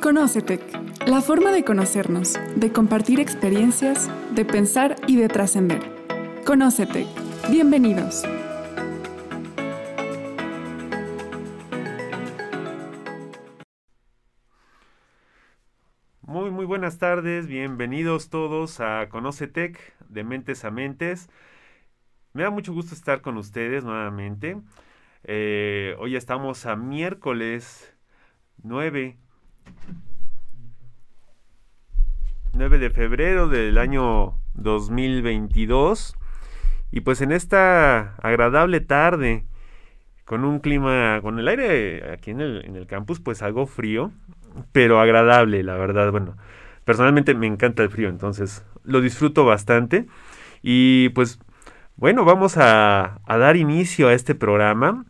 Conócetec, la forma de conocernos, de compartir experiencias, de pensar y de trascender. Conócetec, bienvenidos. Muy, muy buenas tardes, bienvenidos todos a Conocetec de Mentes a Mentes. Me da mucho gusto estar con ustedes nuevamente. Eh, hoy estamos a miércoles 9 9 de febrero del año 2022. Y pues en esta agradable tarde, con un clima, con el aire aquí en el, campus, pues algo frío, pero agradable, la verdad. Bueno, personalmente me encanta el frío, entonces lo disfruto bastante. Y pues bueno, vamos a dar inicio a este programa.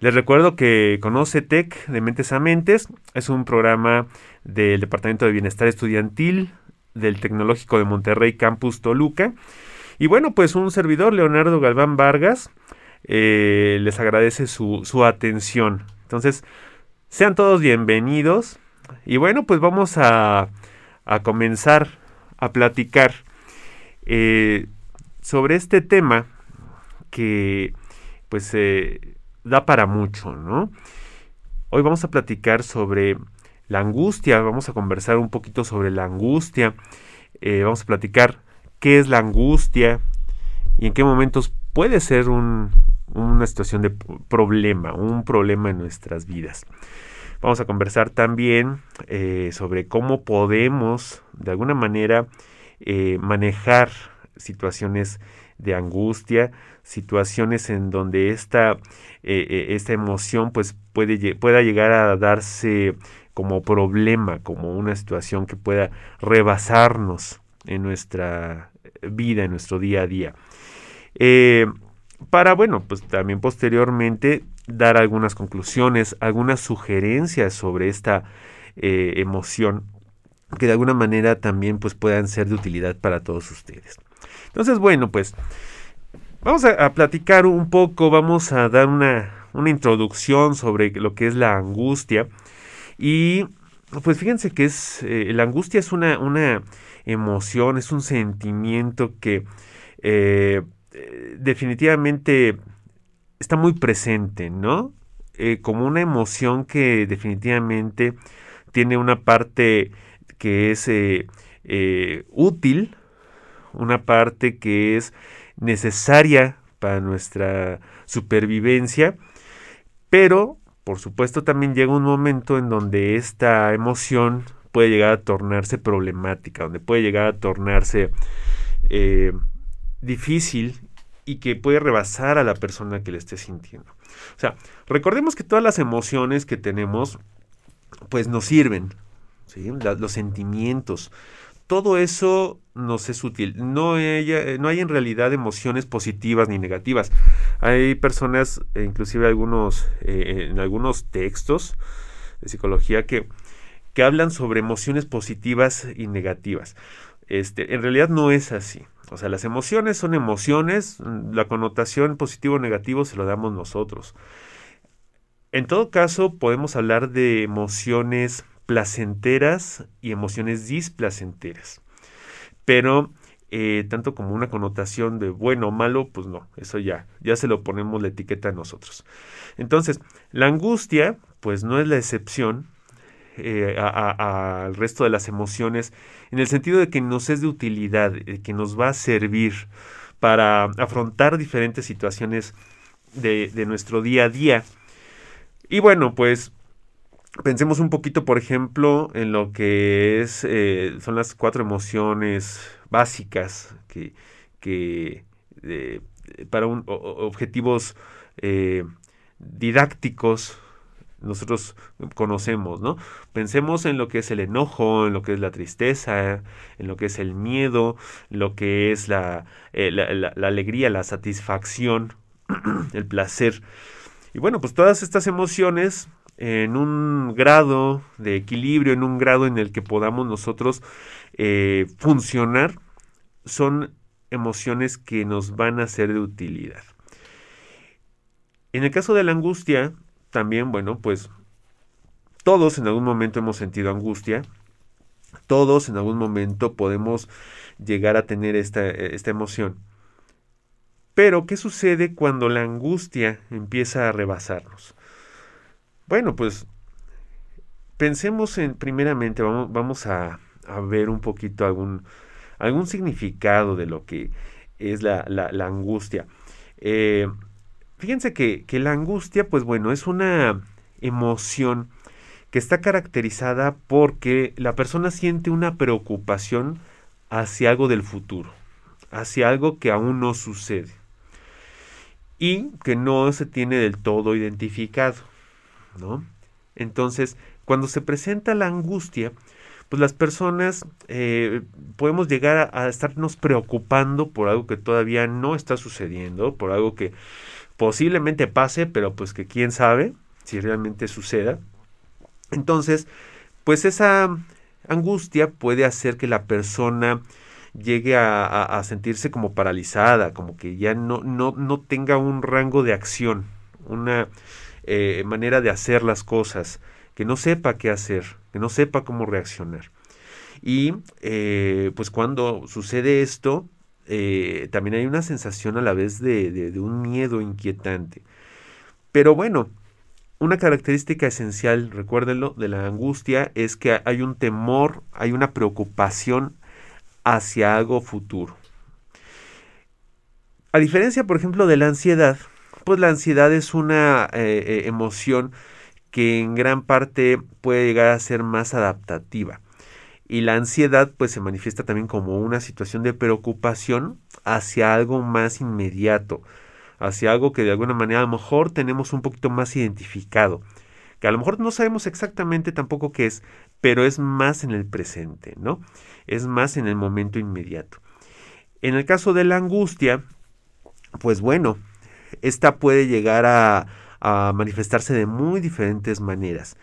Les recuerdo que Conoce Tech de Mentes a Mentes es un programa del Departamento de Bienestar Estudiantil del Tecnológico de Monterrey Campus Toluca. Y bueno, pues un servidor, Leonardo Galván Vargas, eh, les agradece su, atención. Entonces, sean todos bienvenidos. Y bueno, pues vamos a, a comenzar a platicar eh, sobre este tema que pues eh, da para mucho, ¿no? Hoy vamos a platicar sobre la angustia, vamos a conversar un poquito sobre la angustia, eh, vamos a platicar qué es la angustia y en qué momentos puede ser una situación de problema, un problema en nuestras vidas. Vamos a conversar también eh, sobre cómo podemos de alguna manera eh, manejar situaciones de angustia, situaciones en donde esta, eh, eh, esta emoción pues puede, pueda llegar a darse como problema, como una situación que pueda rebasarnos en nuestra vida, en nuestro día a día. Eh, para, bueno, pues también posteriormente dar algunas conclusiones, algunas sugerencias sobre esta emoción que de alguna manera también pues puedan ser de utilidad para todos ustedes. Entonces, bueno, pues vamos a, platicar un poco, vamos a dar una, introducción sobre lo que es la angustia. Y pues fíjense que es, eh, la angustia es una, una, emoción, es un sentimiento que eh, definitivamente está muy presente, ¿no? Eh, como una emoción que definitivamente tiene una parte que es útil una parte que es necesaria para nuestra supervivencia, pero por supuesto también llega un momento en donde esta emoción puede llegar a tornarse problemática, donde puede llegar a tornarse eh, difícil y que puede rebasar a la persona que le esté sintiendo. O sea, recordemos que todas las emociones que tenemos, pues nos sirven, los sentimientos, todo eso nos es útil. No hay, eh, no hay en realidad emociones positivas ni negativas. Hay personas, e inclusive algunos, eh, en algunos textos de psicología, que, que hablan sobre emociones positivas y negativas. Este, en realidad no es así. O sea, las emociones son emociones, la connotación positivo o negativo se lo damos nosotros. En todo caso, podemos hablar de emociones placenteras y emociones displacenteras. Pero eh, tanto como una connotación de bueno o malo, pues no, eso ya, ya se lo ponemos la etiqueta a nosotros. Entonces, la angustia, pues no es la excepción eh, al resto de las emociones, en el sentido de que nos es de utilidad, que nos va a servir para afrontar diferentes situaciones de nuestro día a día. Y bueno, pues Pensemos un poquito, por ejemplo, en lo que es, eh, son las cuatro emociones básicas que, que eh, para un, objetivos eh, didácticos nosotros conocemos, ¿no? Pensemos en lo que es el enojo, en lo que es la tristeza, en lo que es el miedo, lo que es la, la alegría, la satisfacción, el placer. Y bueno, pues todas estas emociones en un grado de equilibrio, en un grado en el que podamos nosotros eh, funcionar, son emociones que nos van a ser de utilidad. En el caso de la angustia, también, bueno, pues todos en algún momento hemos sentido angustia, todos en algún momento podemos llegar a tener esta, esta emoción. Pero, ¿qué sucede cuando la angustia empieza a rebasarnos? Bueno, pues pensemos en, primeramente, vamos, a, ver un poquito algún, algún significado de lo que es la, angustia. Eh, fíjense que, la angustia, pues bueno, es una emoción que está caracterizada porque la persona siente una preocupación hacia algo del futuro, hacia algo que aún no sucede y que no se tiene del todo identificado, Entonces, cuando se presenta la angustia, pues las personas eh, podemos llegar a, estarnos preocupando por algo que todavía no está sucediendo, por algo que posiblemente pase, pero pues que quién sabe si realmente suceda. Entonces, pues esa angustia puede hacer que la persona llegue a, sentirse como paralizada, como que ya no, no, no tenga un rango de acción, una eh, manera de hacer las cosas, que no sepa qué hacer, que no sepa cómo reaccionar. Y eh, pues cuando sucede esto, eh, también hay una sensación a la vez de, de un miedo inquietante. Pero bueno, una característica esencial, recuérdenlo, de la angustia es que hay un temor, hay una preocupación hacia algo futuro. A diferencia, por ejemplo, de la ansiedad, pues la ansiedad es una eh, eh, emoción que en gran parte puede llegar a ser más adaptativa. Y la ansiedad pues se manifiesta también como una situación de preocupación hacia algo más inmediato, hacia algo que de alguna manera a lo mejor tenemos un poquito más identificado, que a lo mejor no sabemos exactamente tampoco qué es, pero es más en el presente, ¿no? Es más en el momento inmediato. En el caso de la angustia, pues bueno, esta puede llegar a, manifestarse de muy diferentes maneras,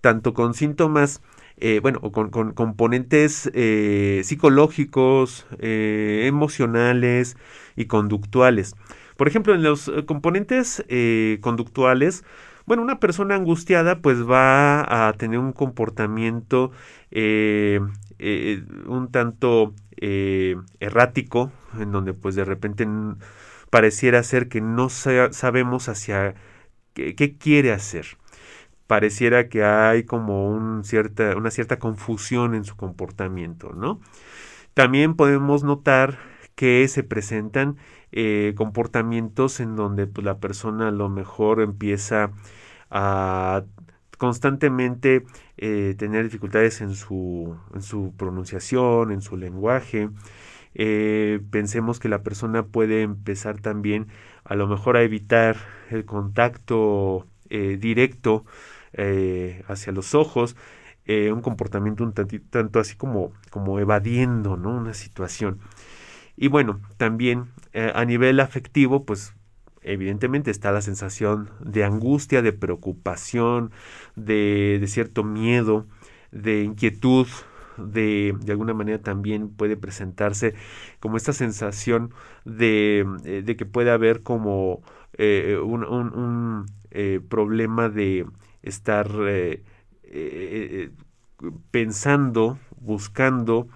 tanto con síntomas eh, bueno, con, componentes eh, psicológicos, eh, emocionales y conductuales. Por ejemplo, en los componentes conductuales, bueno, una persona angustiada pues va a tener un comportamiento un tanto errático, en donde pues de repente pareciera ser que no sabemos hacia qué, quiere hacer. Pareciera que hay como una cierta confusión en su comportamiento, ¿no? También podemos notar que se presentan eh, comportamientos en donde pues, la persona a lo mejor empieza a constantemente eh, tener dificultades en su, en su, pronunciación, en su lenguaje. Eh, pensemos que la persona puede empezar también a lo mejor a evitar el contacto directo hacia los ojos, un comportamiento un tanto así como, como evadiendo ¿no? una situación. Y bueno, también eh, a nivel afectivo, pues evidentemente está la sensación de angustia, de preocupación, de, cierto miedo, de inquietud, de, de, alguna manera también puede presentarse como esta sensación de, eh, que puede haber como eh, un, problema de estar pensando, buscando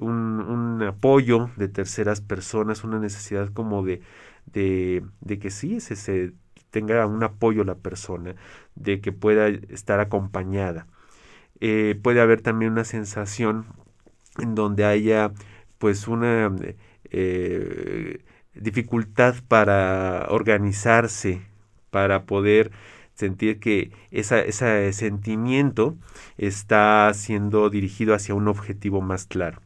un, apoyo de terceras personas, una necesidad como de, de, que sí se, tenga un apoyo la persona, de que pueda estar acompañada. Eh, puede haber también una sensación en donde haya pues una eh, dificultad para organizarse, para poder sentir que ese sentimiento está siendo dirigido hacia un objetivo más claro.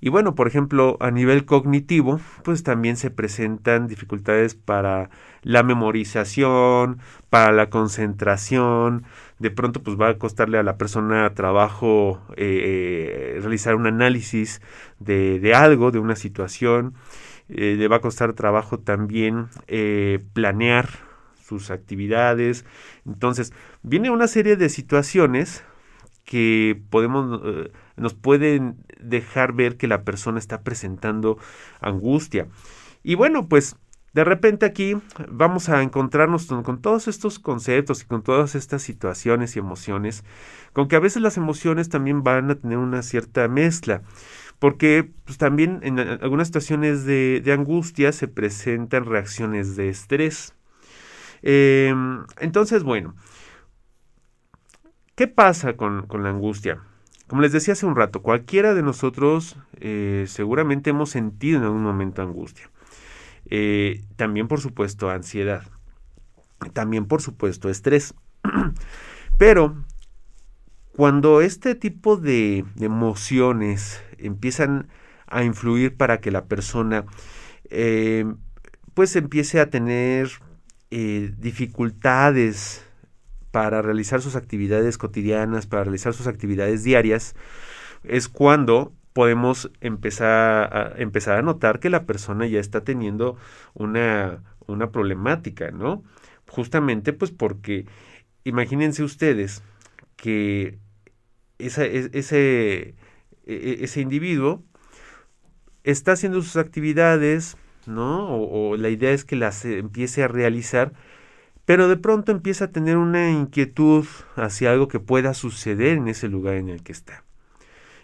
Y bueno, por ejemplo, a nivel cognitivo, pues también se presentan dificultades para la memorización, para la concentración. De pronto, pues va a costarle a la persona trabajo eh, eh, realizar un análisis de, algo, de una situación. Eh, le va a costar trabajo también planear sus actividades. Entonces, viene una serie de situaciones que podemos nos pueden dejar ver que la persona está presentando angustia. Y bueno, pues de repente aquí vamos a encontrarnos con todos estos conceptos y con todas estas situaciones y emociones, con que a veces las emociones también van a tener una cierta mezcla, porque pues, también en algunas situaciones de, angustia se presentan reacciones de estrés. Em, entonces, bueno, ¿qué pasa con, la angustia? Como les decía hace un rato, cualquiera de nosotros eh, seguramente hemos sentido en algún momento angustia. Eh, también, por supuesto, ansiedad. También, por supuesto, estrés. Pero cuando este tipo de, emociones empiezan a influir para que la persona eh, pues empiece a tener eh, dificultades para realizar sus actividades cotidianas, para realizar sus actividades diarias, es cuando podemos empezar a, empezar a notar que la persona ya está teniendo una, una problemática, ¿no? Justamente pues porque imagínense ustedes que esa, ese, e, ese individuo está haciendo sus actividades, ¿no? O, la idea es que las empiece a realizar, pero de pronto empieza a tener una inquietud hacia algo que pueda suceder en ese lugar en el que está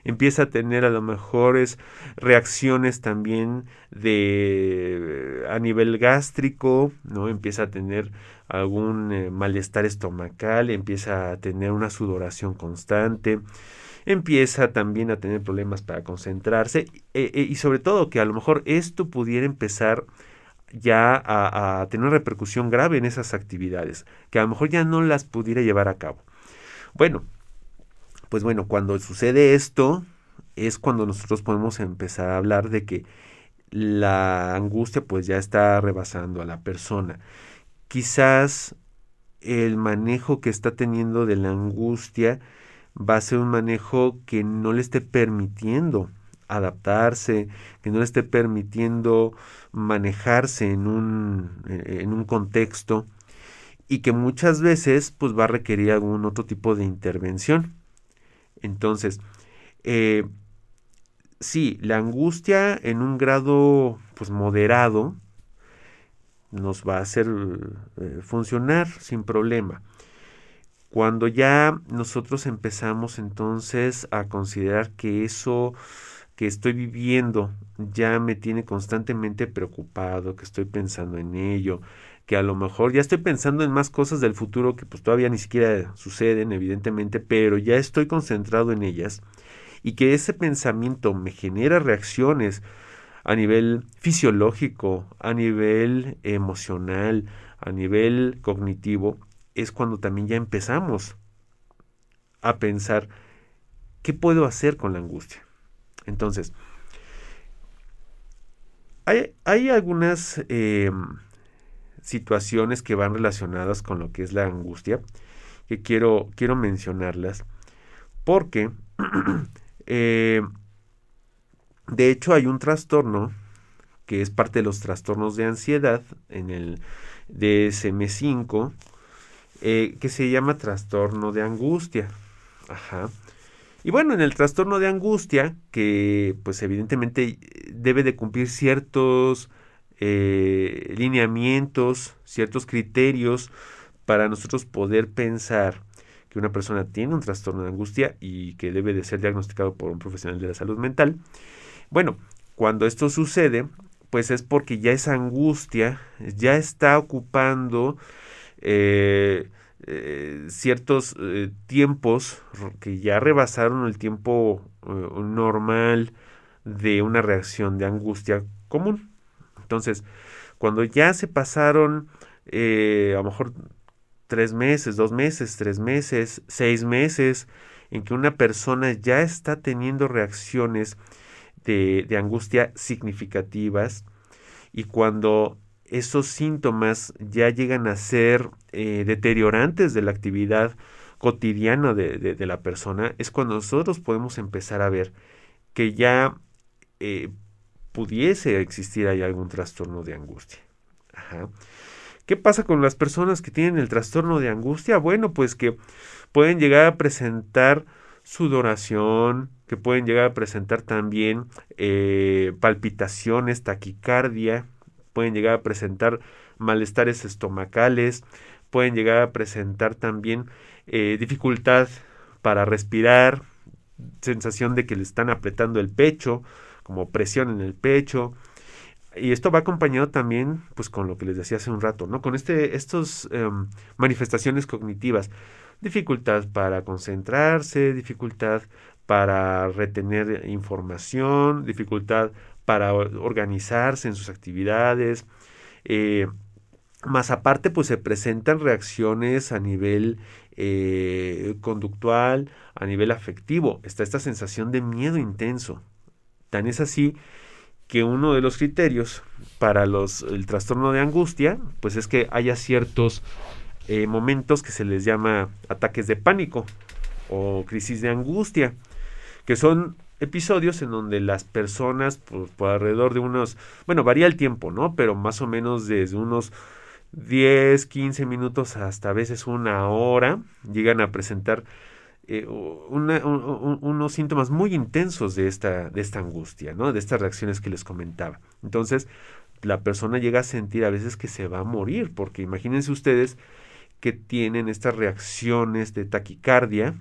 empieza a tener a lo mejores reacciones también de a nivel gástrico, ¿no? Empieza a tener algún eh, malestar estomacal, empieza a tener una sudoración constante, empieza también a tener problemas para concentrarse e, e, y sobre todo que a lo mejor esto pudiera empezar ya a, a, tener una repercusión grave en esas actividades, que a lo mejor ya no las pudiera llevar a cabo. Bueno, pues bueno, cuando sucede esto es cuando nosotros podemos empezar a hablar de que la angustia pues ya está rebasando a la persona. Quizás el manejo que está teniendo de la angustia va a ser un manejo que no le esté permitiendo adaptarse, que no le esté permitiendo manejarse en un, en un contexto y que muchas veces pues va a requerir algún otro tipo de intervención. Entonces, eh, sí, la angustia en un grado pues moderado nos va a hacer eh, funcionar sin problema. Cuando ya nosotros empezamos entonces a considerar que eso que estoy viviendo ya me tiene constantemente preocupado, que estoy pensando en ello, que a lo mejor ya estoy pensando en más cosas del futuro que pues todavía ni siquiera suceden, evidentemente, pero ya estoy concentrado en ellas y que ese pensamiento me genera reacciones a nivel fisiológico, a nivel emocional, a nivel cognitivo, es cuando también ya empezamos a pensar qué puedo hacer con la angustia. Entonces, hay, hay algunas em, situaciones que van relacionadas con lo que es la angustia, que quiero, quiero mencionarlas, porque eh, de hecho hay un trastorno que es parte de los trastornos de ansiedad en el DSM5, eh, que se llama trastorno de angustia. Ajá. Y bueno, en el trastorno de angustia, que pues evidentemente debe de cumplir ciertos eh, lineamientos, ciertos criterios para nosotros poder pensar que una persona tiene un trastorno de angustia y que debe de ser diagnosticado por un profesional de la salud mental. Bueno, cuando esto sucede, pues es porque ya esa angustia ya está ocupando eh, eh, ciertos tiempos que ya rebasaron el tiempo normal de una reacción de angustia común. Entonces, cuando ya se pasaron eh, a lo mejor tres meses, dos meses, tres meses, seis meses, en que una persona ya está teniendo reacciones de, angustia significativas y cuando esos síntomas ya llegan a ser eh, deteriorantes de la actividad cotidiana de, la persona, es cuando nosotros podemos empezar a ver que ya eh, pudiese existir ahí algún trastorno de angustia. ¿Qué pasa con las personas que tienen el trastorno de angustia? Bueno, pues que pueden llegar a presentar sudoración, que pueden llegar a presentar también eh, palpitaciones, taquicardia, pueden llegar a presentar malestares estomacales, pueden llegar a presentar también eh, dificultad para respirar, sensación de que le están apretando el pecho, como presión en el pecho. Y esto va acompañado también, pues, con lo que les decía hace un rato, ¿no? Con este, estas em, manifestaciones cognitivas. Dificultad para concentrarse, dificultad para retener información, dificultad para organizarse en sus actividades. Eh, más aparte, pues se presentan reacciones a nivel eh, conductual, a nivel afectivo. Está esta sensación de miedo intenso. Tan es así que uno de los criterios para los, el trastorno de angustia, pues es que haya ciertos eh, momentos que se les llama ataques de pánico o crisis de angustia, que son episodios en donde las personas por, por, alrededor de unos, bueno, varía el tiempo, ¿no? Pero más o menos desde unos 10, 15 minutos hasta a veces una hora llegan a presentar eh, unos síntomas muy intensos de esta, de esta angustia, ¿no? De estas reacciones que les comentaba. Entonces, la persona llega a sentir a veces que se va a morir, porque imagínense ustedes que tienen estas reacciones de taquicardia,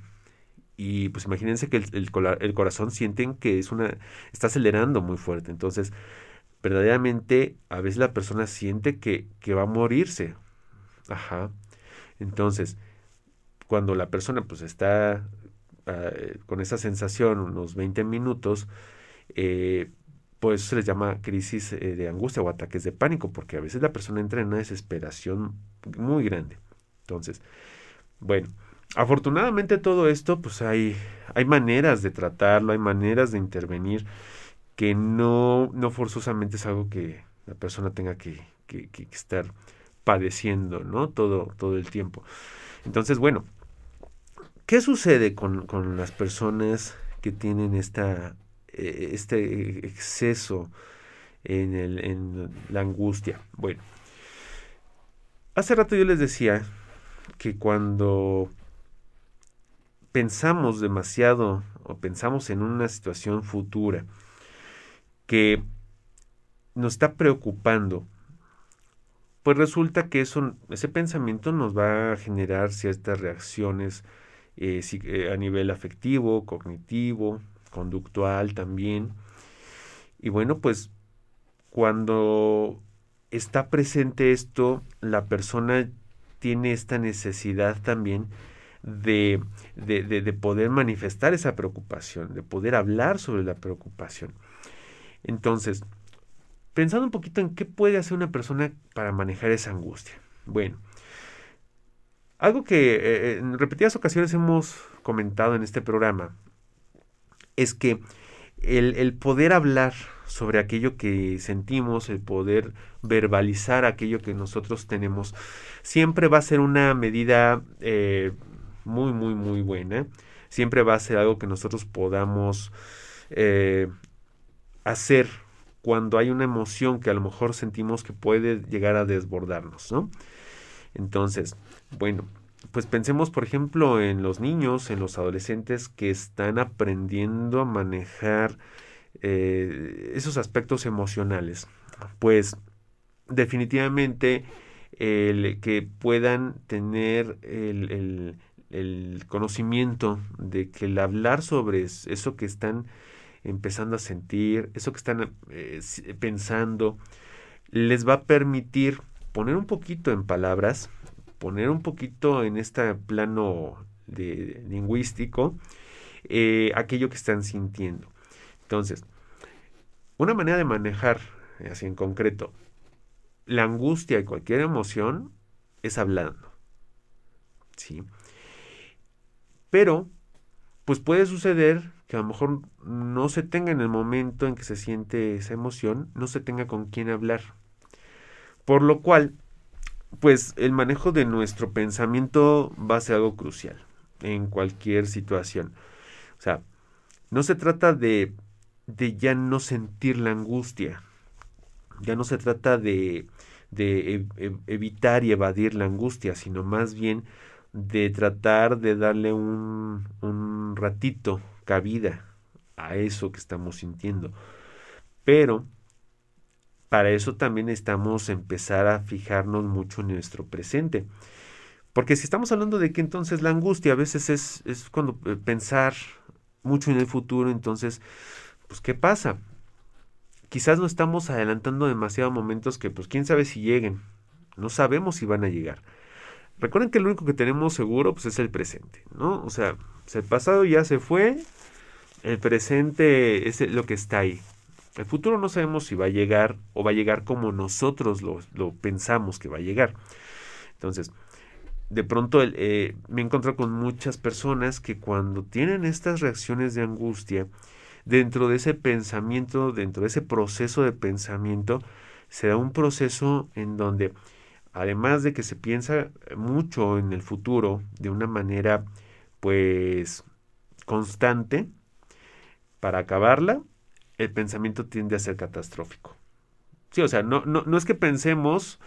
y pues imagínense que el, el, corazón sienten que es una está acelerando muy fuerte. Entonces verdaderamente a veces la persona siente que, que va a morirse. Ajá. Entonces cuando la persona pues está ah, con esa sensación unos 20 minutos eh, pues se les llama crisis eh, de angustia o ataques de pánico porque a veces la persona entra en una desesperación muy grande. Entonces bueno afortunadamente todo esto, pues hay, hay maneras de tratarlo, hay maneras de intervenir que no, no forzosamente es algo que la persona tenga que, que, estar padeciendo, ¿no? Todo, todo el tiempo. Entonces, bueno, ¿qué sucede con, con las personas que tienen esta, eh, este exceso en, el, en la angustia? Bueno, hace rato yo les decía que cuando pensamos demasiado o pensamos en una situación futura que nos está preocupando, pues resulta que eso, ese pensamiento nos va a generar ciertas reacciones eh, eh, a nivel afectivo, cognitivo, conductual también. Y bueno, pues cuando está presente esto, la persona tiene esta necesidad también de, de, poder manifestar esa preocupación, de poder hablar sobre la preocupación. Entonces, pensando un poquito en qué puede hacer una persona para manejar esa angustia. Bueno, algo que eh, en repetidas ocasiones hemos comentado en este programa es que el, el, poder hablar sobre aquello que sentimos, el poder verbalizar aquello que nosotros tenemos, siempre va a ser una medida eh, muy, muy, muy buena. Siempre va a ser algo que nosotros podamos eh, hacer cuando hay una emoción que a lo mejor sentimos que puede llegar a desbordarnos, ¿no? Entonces, bueno, pues pensemos, por ejemplo, en los niños, en los adolescentes que están aprendiendo a manejar eh, esos aspectos emocionales. Pues definitivamente el que puedan tener el, el conocimiento de que el hablar sobre eso que están empezando a sentir, eso que están eh, pensando, les va a permitir poner un poquito en palabras, poner un poquito en este plano de, lingüístico eh, aquello que están sintiendo. Entonces, una manera de manejar, así en concreto, la angustia y cualquier emoción es hablando. ¿sí? Pero, pues puede suceder que a lo mejor no se tenga en el momento en que se siente esa emoción, no se tenga con quién hablar. Por lo cual, pues el manejo de nuestro pensamiento va a ser algo crucial en cualquier situación. O sea, no se trata de, de ya no sentir la angustia, ya no se trata de, de evitar y evadir la angustia, sino más bien de tratar de darle un, un ratito cabida a eso que estamos sintiendo. Pero para eso también necesitamos empezar a fijarnos mucho en nuestro presente. Porque si estamos hablando de que entonces la angustia a veces es, es cuando eh, pensar mucho en el futuro, entonces, pues, ¿qué pasa? Quizás no estamos adelantando demasiado momentos que, pues, quién sabe si lleguen. No sabemos si van a llegar. Recuerden que lo único que tenemos seguro, pues, es el presente, ¿no? O sea, el pasado ya se fue, el presente es lo que está ahí. El futuro no sabemos si va a llegar o va a llegar como nosotros lo, pensamos que va a llegar. Entonces, de pronto eh, me encuentro con muchas personas que cuando tienen estas reacciones de angustia, dentro de ese pensamiento, dentro de ese proceso de pensamiento, se da un proceso en donde, además de que se piensa mucho en el futuro de una manera, pues, constante, para acabarla, el pensamiento tiende a ser catastrófico. Sí, o sea, no, no, no es que pensemos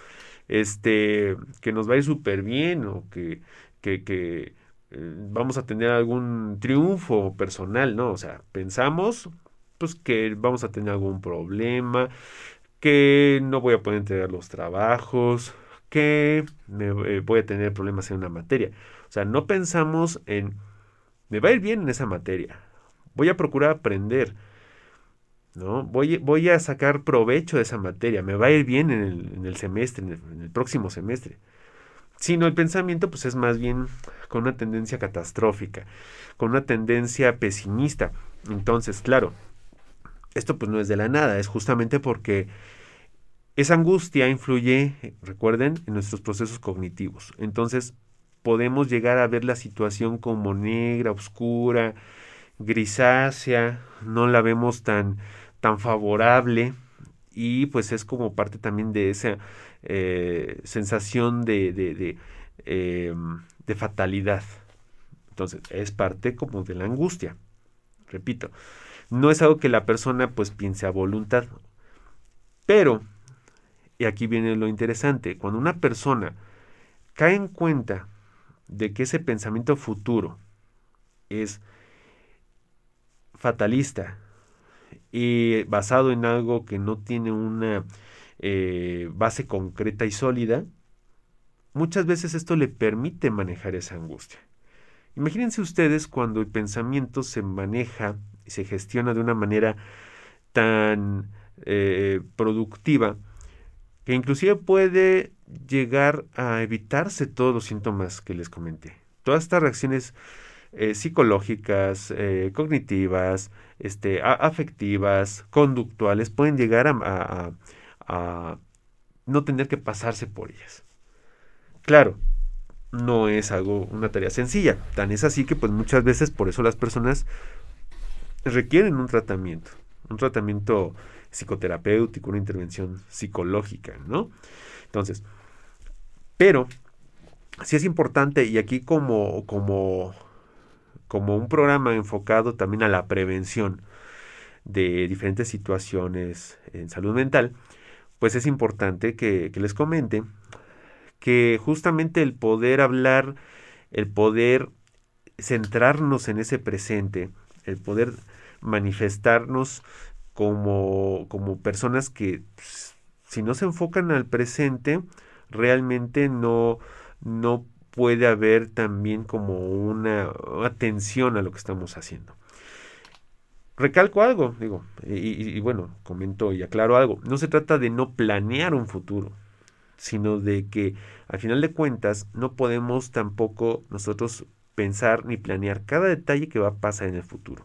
este, que nos va a ir súper bien o que, que, eh, vamos a tener algún triunfo personal, ¿no? O sea, pensamos pues que vamos a tener algún problema, que no voy a poder entregar los trabajos, que eh, voy a tener problemas en una materia. O sea, no pensamos en, me va a ir bien en esa materia, voy a procurar aprender, ¿no? Voy, voy a sacar provecho de esa materia, me va a ir bien en el, semestre, en el, próximo semestre. Sino el pensamiento pues es más bien con una tendencia catastrófica, con una tendencia pesimista. Entonces, claro, esto pues no es de la nada, es justamente porque esa angustia influye, recuerden, en nuestros procesos cognitivos. Entonces, podemos llegar a ver la situación como negra, oscura, grisácea, no la vemos tan tan favorable y pues es como parte también de esa eh, sensación de, de, em, de, fatalidad. Entonces, es parte como de la angustia. Repito, no es algo que la persona pues piense a voluntad. Pero, y aquí viene lo interesante, cuando una persona cae en cuenta de que ese pensamiento futuro es fatalista, y basado en algo que no tiene una eh, base concreta y sólida, muchas veces esto le permite manejar esa angustia. Imagínense ustedes cuando el pensamiento se maneja y se gestiona de una manera tan eh, productiva que inclusive puede llegar a evitarse todos los síntomas que les comenté. Todas estas reacciones eh, psicológicas, eh, cognitivas, este, afectivas, conductuales, pueden llegar a, a, no tener que pasarse por ellas. Claro, no es algo, una tarea sencilla. Tan es así que pues muchas veces por eso las personas requieren un tratamiento, un tratamiento psicoterapéutico, una intervención psicológica, ¿no? Entonces, pero sí es importante y aquí como, como como un programa enfocado también a la prevención de diferentes situaciones en salud mental, pues es importante que, les comente que justamente el poder hablar, el poder centrarnos en ese presente, el poder manifestarnos como, como personas que pues, si no se enfocan al presente, realmente no, no puede haber también como una atención a lo que estamos haciendo. Recalco algo, digo, y, bueno, comento y aclaro algo. No se trata de no planear un futuro, sino de que al final de cuentas no podemos tampoco nosotros pensar ni planear cada detalle que va a pasar en el futuro.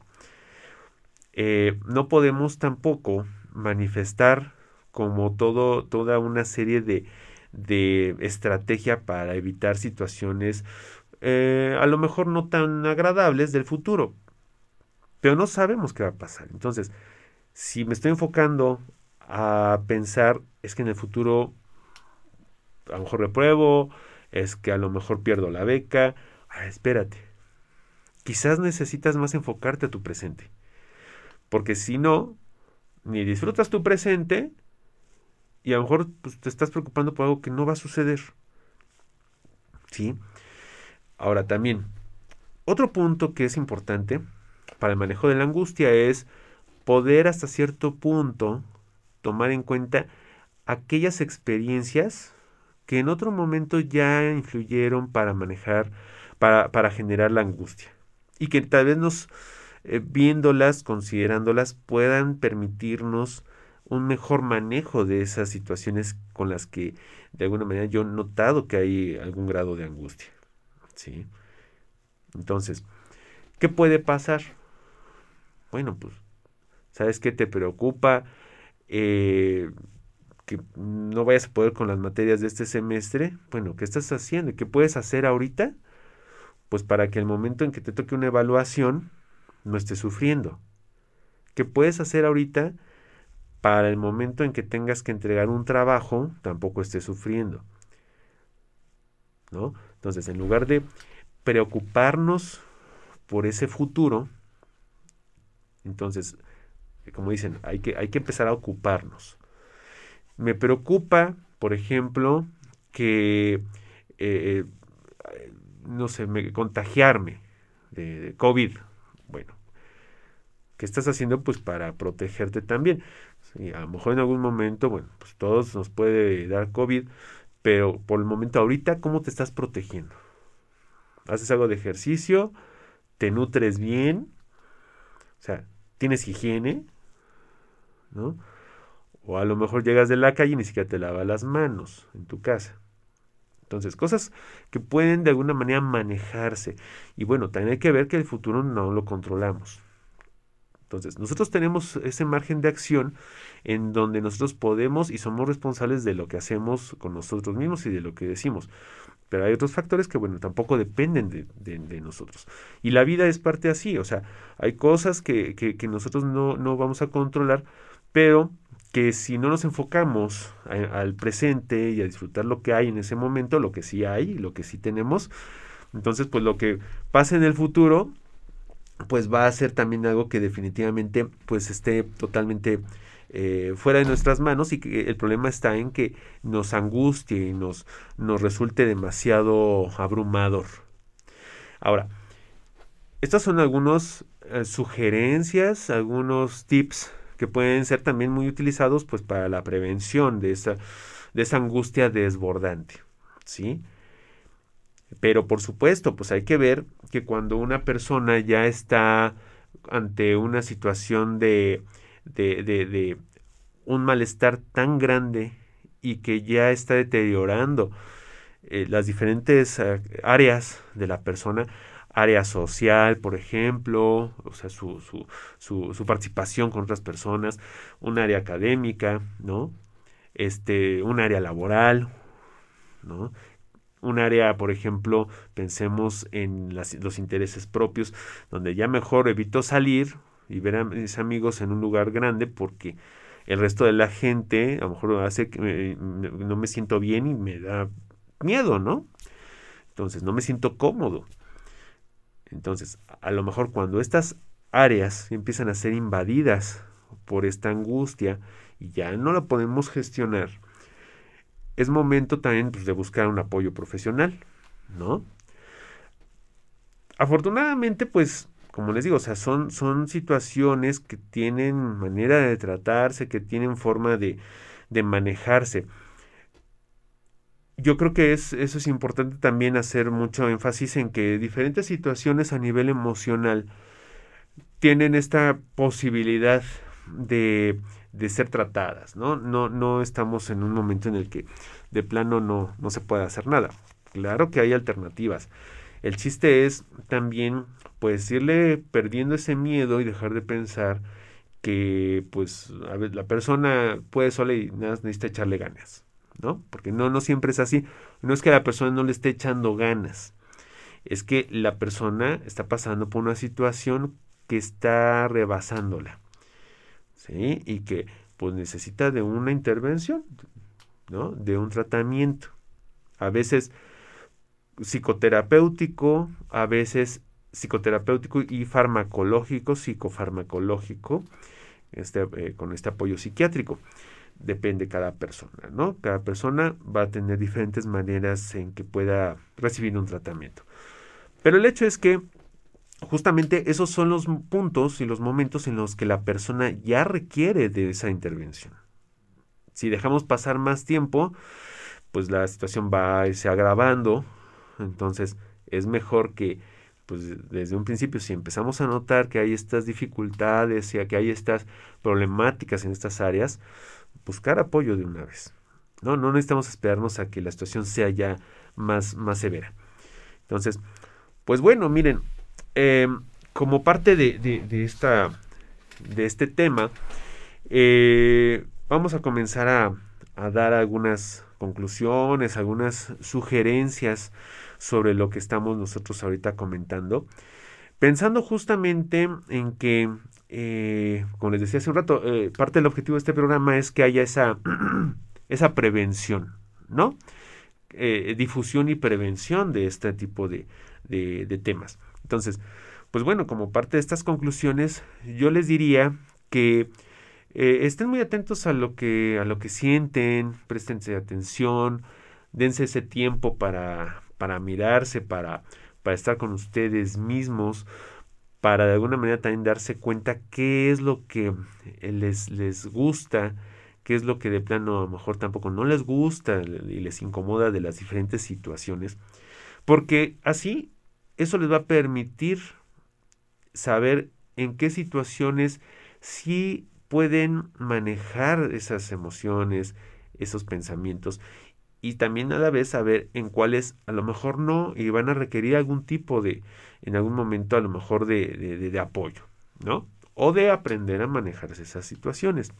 Eh, no podemos tampoco manifestar como toda una serie de, de estrategia para evitar situaciones eh, a lo mejor no tan agradables del futuro. Pero no sabemos qué va a pasar. Entonces, si me estoy enfocando a pensar, es que en el futuro a lo mejor repruebo, es que a lo mejor pierdo la beca, ah, espérate. Quizás necesitas más enfocarte a tu presente. Porque si no, ni disfrutas tu presente, y a lo mejor pues, te estás preocupando por algo que no va a suceder. ¿Sí? Ahora también, otro punto que es importante para el manejo de la angustia es poder hasta cierto punto tomar en cuenta aquellas experiencias que en otro momento ya influyeron para manejar, para, para generar la angustia. Y que tal vez nos, eh, viéndolas, considerándolas, puedan permitirnos un mejor manejo de esas situaciones con las que de alguna manera yo he notado que hay algún grado de angustia. ¿sí? Entonces, ¿qué puede pasar? Bueno, pues, ¿sabes qué te preocupa? Eh, que no vayas a poder con las materias de este semestre. Bueno, ¿qué estás haciendo? ¿Qué puedes hacer ahorita? Pues para que el momento en que te toque una evaluación no estés sufriendo. ¿Qué puedes hacer ahorita? Para el momento en que tengas que entregar un trabajo, tampoco estés sufriendo. ¿No? Entonces, en lugar de preocuparnos por ese futuro, entonces, como dicen, hay que, hay que empezar a ocuparnos. Me preocupa, por ejemplo, que, eh, eh, no sé, me, contagiarme de, COVID. ¿Qué estás haciendo? Pues para protegerte también. a lo mejor en algún momento, bueno, pues todos nos puede dar COVID, pero por el momento ahorita, ¿cómo te estás protegiendo? ¿Haces algo de ejercicio? ¿Te nutres bien? O sea, ¿tienes higiene? ¿No? O a lo mejor llegas de la calle y ni siquiera te lavas las manos en tu casa. Entonces, cosas que pueden de alguna manera manejarse. Y bueno, también hay que ver que el futuro no lo controlamos. Entonces, nosotros tenemos ese margen de acción en donde nosotros podemos y somos responsables de lo que hacemos con nosotros mismos y de lo que decimos. Pero hay otros factores que, bueno, tampoco dependen de, nosotros. Y la vida es parte así, o sea, hay cosas que, que, nosotros no, no, vamos a controlar, pero que si no nos enfocamos al presente y a disfrutar lo que hay en ese momento, lo que sí hay, lo que sí tenemos, entonces pues lo que pase en el futuro, pues va a ser también algo que definitivamente pues esté totalmente eh, fuera de nuestras manos y que el problema está en que nos angustie y nos, nos resulte demasiado abrumador. Ahora, estas son algunas eh, sugerencias, algunos tips que pueden ser también muy utilizados pues para la prevención de esa, de esa angustia desbordante, ¿sí? Pero por supuesto, pues hay que ver que cuando una persona ya está ante una situación de, un malestar tan grande y que ya está deteriorando eh, las diferentes eh, áreas de la persona, área social, por ejemplo, o sea, su, su, su, su, participación con otras personas, un área académica, ¿no? Este, un área laboral, ¿no? Un área, por ejemplo, pensemos en los intereses propios, donde ya mejor evito salir y ver a mis amigos en un lugar grande porque el resto de la gente a lo mejor hace que no me siento bien y me da miedo, ¿no? Entonces no me siento cómodo. Entonces, a lo mejor cuando estas áreas empiezan a ser invadidas por esta angustia y ya no la podemos gestionar, es momento también pues, de buscar un apoyo profesional, ¿no? Afortunadamente, pues, como les digo, o sea, son, son situaciones que tienen manera de tratarse, que tienen forma de, de manejarse yo creo que es, eso es importante también hacer mucho énfasis en que diferentes situaciones a nivel emocional tienen esta posibilidad de, de ser tratadas, ¿no? ¿no? No estamos en un momento en el que de plano no, no se puede hacer nada. Claro que hay alternativas. El chiste es también, pues, irle perdiendo ese miedo y dejar de pensar que, pues, a ver, la persona puede sola y nada, necesita echarle ganas. ¿no? Porque no, no siempre es así. No es que la persona no le esté echando ganas. Es que la persona está pasando por una situación que está rebasándola. Y que pues necesita de una intervención, ¿no? De un tratamiento. A veces psicoterapéutico, a veces psicoterapéutico y farmacológico, psicofarmacológico, este, eh, con este apoyo psiquiátrico depende cada persona, ¿no? Cada persona va a tener diferentes maneras en que pueda recibir un tratamiento. Pero el hecho es que justamente esos son los puntos y los momentos en los que la persona ya requiere de esa intervención. Si dejamos pasar más tiempo, pues la situación va a irse agravando. Entonces es mejor que pues desde un principio si empezamos a notar que hay estas dificultades y que hay estas problemáticas en estas áreas, buscar apoyo de una vez. No, no necesitamos esperarnos a que la situación sea ya más, más severa. Entonces, pues bueno, miren, em, como parte de, esta, de este tema, eh, vamos a comenzar a, a dar algunas conclusiones, algunas sugerencias sobre lo que estamos nosotros ahorita comentando, pensando justamente en que, eh, como les decía hace un rato, eh, parte del objetivo de este programa es que haya esa, esa prevención, ¿no? Difusión y prevención de este tipo de, de temas. Entonces, pues bueno, como parte de estas conclusiones, yo les diría que estén muy atentos a lo que, a lo que sienten, préstense atención, dense ese tiempo para, para mirarse, para, para estar con ustedes mismos, para de alguna manera también darse cuenta qué es lo que les, les gusta, qué es lo que de plano a lo mejor tampoco no les gusta y les incomoda de las diferentes situaciones, porque así eso les va a permitir saber en qué situaciones sí pueden manejar esas emociones, esos pensamientos y también a la vez saber en cuáles a lo mejor no y van a requerir algún tipo de, en algún momento a lo mejor de, de, apoyo, ¿no? O de aprender a manejar esas situaciones.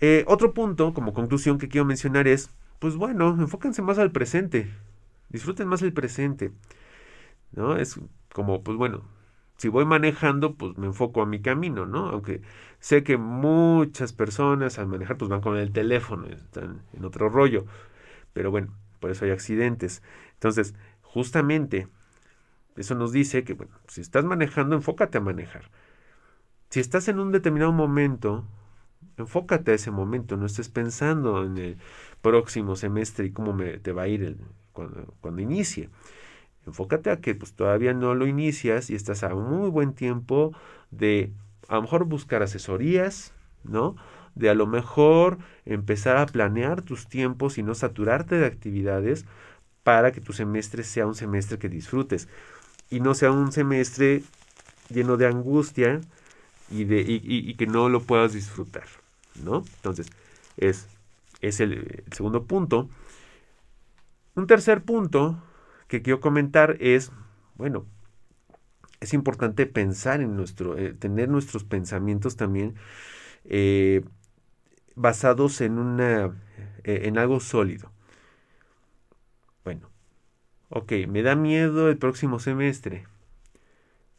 Eh, otro punto, como conclusión que quiero mencionar es, pues bueno, enfóquense más al presente, disfruten más el presente, ¿no? Es como, pues bueno, si voy manejando, pues me enfoco a mi camino, ¿no? Aunque sé que muchas personas al manejar, pues van con el teléfono, están en otro rollo. Pero bueno, por eso hay accidentes. Entonces, justamente, eso nos dice que, bueno, si estás manejando, enfócate a manejar. Si estás en un determinado momento, enfócate a ese momento, no estés pensando en el próximo semestre y cómo me, te va a ir cuando, cuando inicie. Enfócate a que pues, todavía no lo inicias y estás a muy buen tiempo de a lo mejor buscar asesorías, ¿no? De a lo mejor empezar a planear tus tiempos y no saturarte de actividades para que tu semestre sea un semestre que disfrutes y no sea un semestre lleno de angustia y, de, y, que no lo puedas disfrutar, ¿no? Entonces, es, es el segundo punto. Un tercer punto que quiero comentar es, bueno, es importante pensar en nuestro, eh, tener nuestros pensamientos también eh, basados en una, eh, en algo sólido. Bueno, ok, me da miedo el próximo semestre.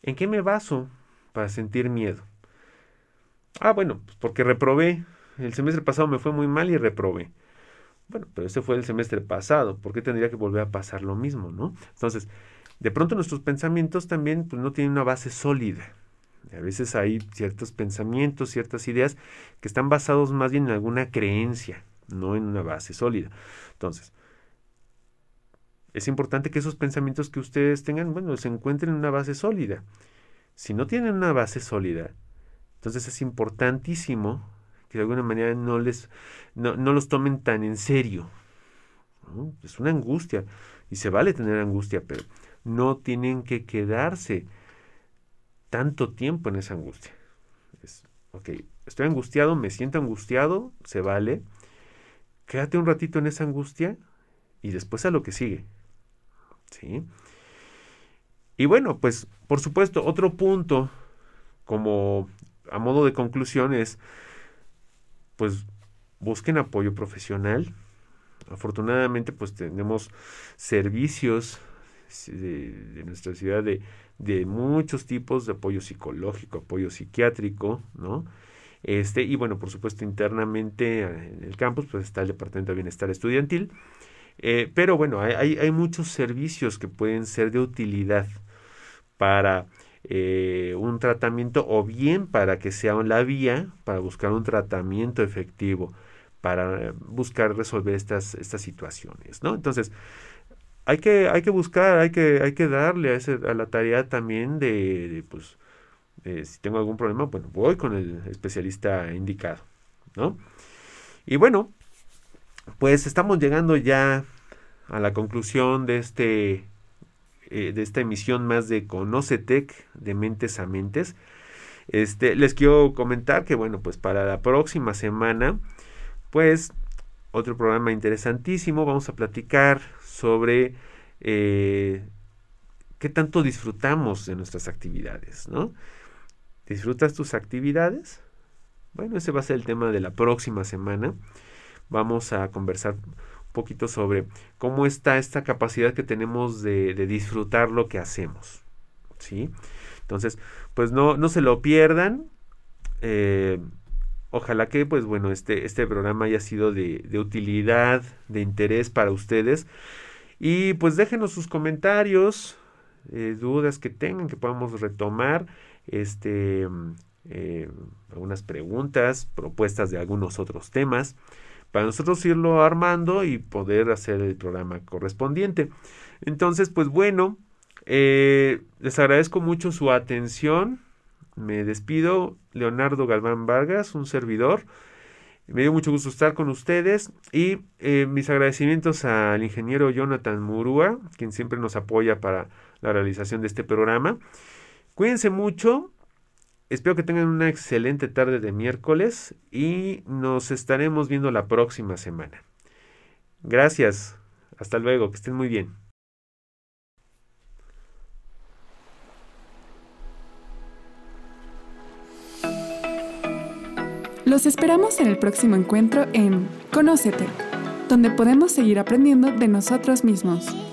¿En qué me baso para sentir miedo? Ah, bueno, pues porque reprobé. El semestre pasado me fue muy mal y reprobé. Bueno, pero ese fue el semestre pasado, ¿por qué tendría que volver a pasar lo mismo, no? Entonces, de pronto nuestros pensamientos también pues, no tienen una base sólida. A veces hay ciertos pensamientos, ciertas ideas que están basados más bien en alguna creencia, no en una base sólida. Entonces, es importante que esos pensamientos que ustedes tengan, bueno, se encuentren en una base sólida. Si no tienen una base sólida, entonces es importantísimo que de alguna manera no les no, los tomen tan en serio. Es una angustia y se vale tener angustia, pero no tienen que quedarse tanto tiempo en esa angustia. Es, ok, estoy angustiado, me siento angustiado, se vale. Quédate un ratito en esa angustia y después a lo que sigue. ¿Sí? Y bueno, pues por supuesto, otro punto como a modo de conclusión es pues busquen apoyo profesional. Afortunadamente, pues tenemos servicios de, nuestra ciudad de, de, muchos tipos de apoyo psicológico, apoyo psiquiátrico, ¿no? Este, y bueno, por supuesto, internamente en el campus, pues está el Departamento de Bienestar Estudiantil. Eh, pero bueno, hay, hay, muchos servicios que pueden ser de utilidad para eh, un tratamiento o bien para que sea la vía para buscar un tratamiento efectivo, para buscar resolver estas, estas situaciones, ¿no? Entonces, hay que, hay que buscar, hay que, hay que darle a, la tarea también de, pues, si tengo algún problema, bueno, voy con el especialista indicado, ¿no? Y bueno, pues estamos llegando ya a la conclusión de este eh, de esta emisión más de Conocetec de Mentes a Mentes. Este, les quiero comentar que bueno, pues para la próxima semana, pues otro programa interesantísimo, vamos a platicar sobre eh, qué tanto disfrutamos de nuestras actividades, ¿no? ¿Disfrutas tus actividades? Bueno, ese va a ser el tema de la próxima semana. Vamos a conversar poquito sobre cómo está esta capacidad que tenemos de, disfrutar lo que hacemos. ¿Sí? Entonces, pues no, no se lo pierdan. Eh, ojalá que, pues bueno, este, este programa haya sido de, utilidad, de interés para ustedes. Y pues déjenos sus comentarios, eh, dudas que tengan, que podamos retomar, este, eh, algunas preguntas, propuestas de algunos otros temas, para nosotros irlo armando y poder hacer el programa correspondiente. Entonces, pues bueno, eh, les agradezco mucho su atención. Me despido, Leonardo Galván Vargas, un servidor. Me dio mucho gusto estar con ustedes y mis agradecimientos al ingeniero Jonathan Murúa, quien siempre nos apoya para la realización de este programa. Cuídense mucho. Espero que tengan una excelente tarde de miércoles y nos estaremos viendo la próxima semana. Gracias. Hasta luego. Que estén muy bien. Los esperamos en el próximo encuentro en Conócete, donde podemos seguir aprendiendo de nosotros mismos.